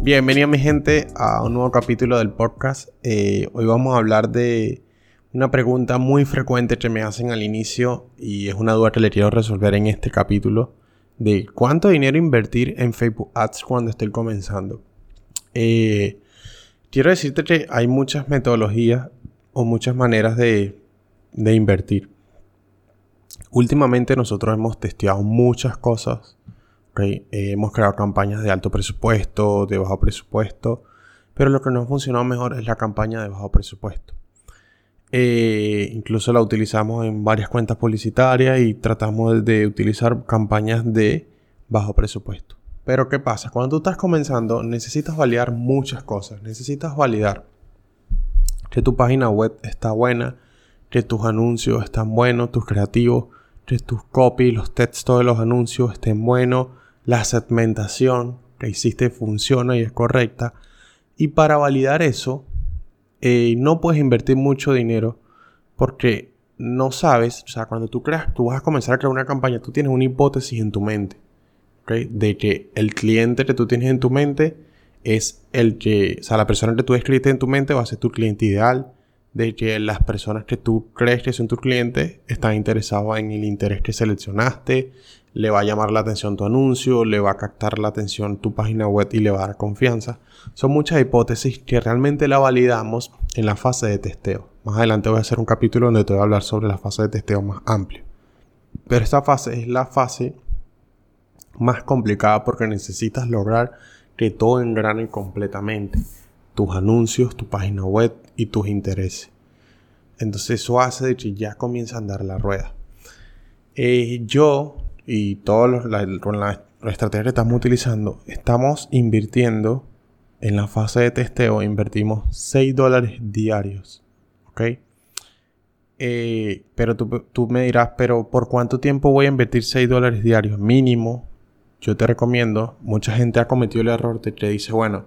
Bienvenido mi gente a un nuevo capítulo del podcast. Eh, hoy vamos a hablar de una pregunta muy frecuente que me hacen al inicio y es una duda que le quiero resolver en este capítulo de cuánto dinero invertir en Facebook Ads cuando estoy comenzando. Eh, quiero decirte que hay muchas metodologías o muchas maneras de, de invertir. Últimamente nosotros hemos testeado muchas cosas eh, hemos creado campañas de alto presupuesto, de bajo presupuesto, pero lo que nos ha funcionado mejor es la campaña de bajo presupuesto. Eh, incluso la utilizamos en varias cuentas publicitarias y tratamos de utilizar campañas de bajo presupuesto. Pero ¿qué pasa? Cuando tú estás comenzando necesitas validar muchas cosas. Necesitas validar que tu página web está buena, que tus anuncios están buenos, tus creativos, que tus copy, los textos de los anuncios estén buenos, la segmentación que hiciste funciona y es correcta. Y para validar eso, eh, no puedes invertir mucho dinero porque no sabes, o sea, cuando tú creas, tú vas a comenzar a crear una campaña, tú tienes una hipótesis en tu mente, De que el cliente que tú tienes en tu mente es el que, o sea, la persona que tú escribiste en tu mente va a ser tu cliente ideal, de que las personas que tú crees que son tus clientes están interesados en el interés que seleccionaste, le va a llamar la atención tu anuncio, le va a captar la atención tu página web y le va a dar confianza. Son muchas hipótesis que realmente la validamos en la fase de testeo. Más adelante voy a hacer un capítulo donde te voy a hablar sobre la fase de testeo más amplio. Pero esta fase es la fase más complicada porque necesitas lograr que todo engrane completamente. Tus anuncios, tu página web y tus intereses. Entonces eso hace de que ya comienza a andar la rueda. Eh, yo y todos la, con la, estrategia que estamos utilizando, estamos invirtiendo en la fase de testeo, invertimos 6 dólares diarios. ¿Ok? Eh, pero tú, tú, me dirás, pero ¿por cuánto tiempo voy a invertir 6 dólares diarios? Mínimo, yo te recomiendo, mucha gente ha cometido el error de que dice, bueno,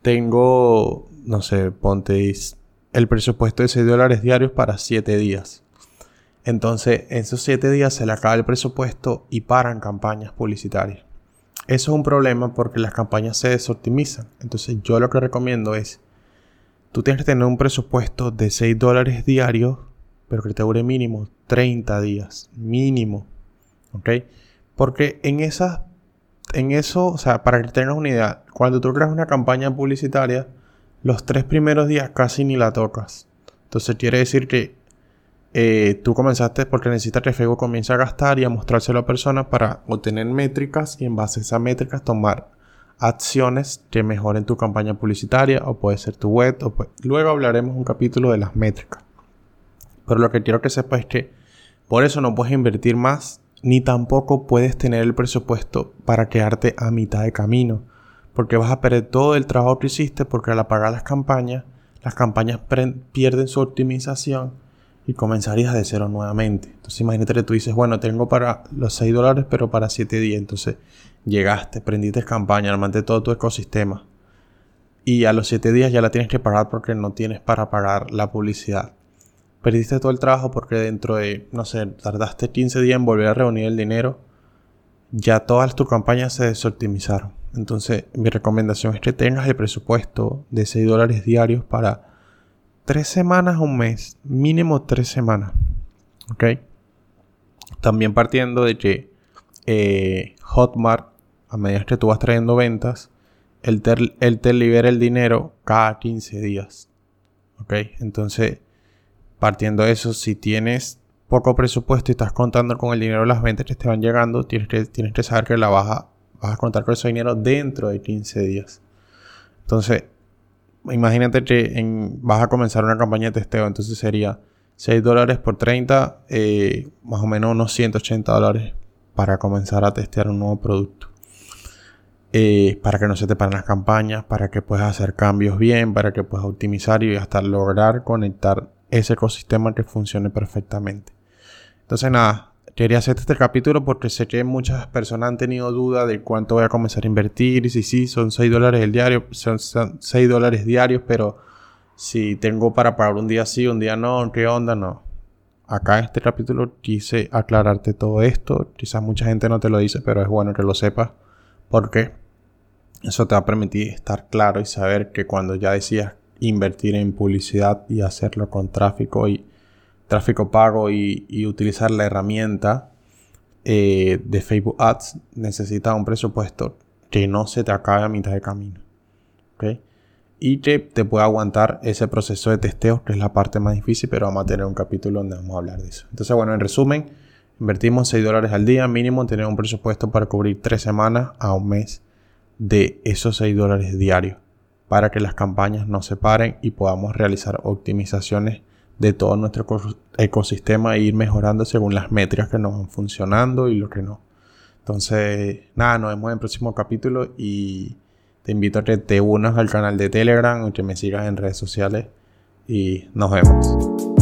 tengo, no sé, ponte el presupuesto de 6 dólares diarios para 7 días. Entonces, en esos 7 días se le acaba el presupuesto y paran campañas publicitarias. Eso es un problema porque las campañas se desoptimizan. Entonces, yo lo que recomiendo es, tú tienes que tener un presupuesto de 6 dólares diarios, pero que te dure mínimo 30 días. Mínimo. ¿Ok? Porque en esas, en eso, o sea, para que tengas una idea, cuando tú creas una campaña publicitaria, los tres primeros días casi ni la tocas. Entonces quiere decir que eh, tú comenzaste porque necesitas que Facebook comience a gastar y a mostrárselo a personas para obtener métricas y en base a esas métricas tomar acciones que mejoren tu campaña publicitaria o puede ser tu web. O Luego hablaremos un capítulo de las métricas. Pero lo que quiero que sepas es que por eso no puedes invertir más ni tampoco puedes tener el presupuesto para quedarte a mitad de camino. Porque vas a perder todo el trabajo que hiciste porque al apagar las campañas, las campañas pierden su optimización y comenzarías de cero nuevamente. Entonces imagínate que tú dices, bueno, tengo para los 6 dólares, pero para 7 días. Entonces llegaste, prendiste campaña, armaste todo tu ecosistema. Y a los 7 días ya la tienes que pagar porque no tienes para pagar la publicidad. Perdiste todo el trabajo porque dentro de, no sé, tardaste 15 días en volver a reunir el dinero. Ya todas tus campañas se desoptimizaron. Entonces mi recomendación es que tengas el presupuesto de 6 dólares diarios para tres semanas o un mes, mínimo tres semanas. ¿Ok? También partiendo de que eh, Hotmart, a medida que tú vas trayendo ventas, él te, libera el dinero cada 15 días. ¿Ok? Entonces, partiendo de eso, si tienes poco presupuesto y estás contando con el dinero de las ventas que te van llegando, tienes que, tienes que saber que la vas a, vas a contar con ese dinero dentro de 15 días. Entonces, imagínate que vas a comenzar una campaña de testeo, entonces sería 6 dólares por 30, eh, más o menos unos 180 dólares para comenzar a testear un nuevo producto. Eh, para que no se te paren las campañas, para que puedas hacer cambios bien, para que puedas optimizar y hasta lograr conectar ese ecosistema que funcione perfectamente. Entonces nada, quería hacer este capítulo porque sé que muchas personas han tenido duda de cuánto voy a comenzar a invertir y si sí, son 6 dólares el diario, son 6 dólares diarios, pero si tengo para pagar un día sí, un día no, ¿qué onda? No. Acá en este capítulo quise aclararte todo esto. Quizás mucha gente no te lo dice, pero es bueno que lo sepas. ¿Por qué? Eso te va a permitir estar claro y saber que cuando ya decías invertir en publicidad y hacerlo con tráfico y tráfico pago y, utilizar la herramienta eh, de Facebook Ads, necesitas un presupuesto que no se te acabe a mitad de camino. Y que te pueda aguantar ese proceso de testeo, que es la parte más difícil, pero vamos a tener un capítulo donde vamos a hablar de eso. Entonces, bueno, en resumen, invertimos 6 dólares al día mínimo, tener un presupuesto para cubrir 3 semanas a un mes de esos 6 dólares diarios para que las campañas no se paren y podamos realizar optimizaciones de todo nuestro ecosistema e ir mejorando según las métricas que nos van funcionando y lo que no. Entonces, nada, nos vemos en el próximo capítulo y te invito a que te unas al canal de Telegram o que me sigas en redes sociales y nos vemos.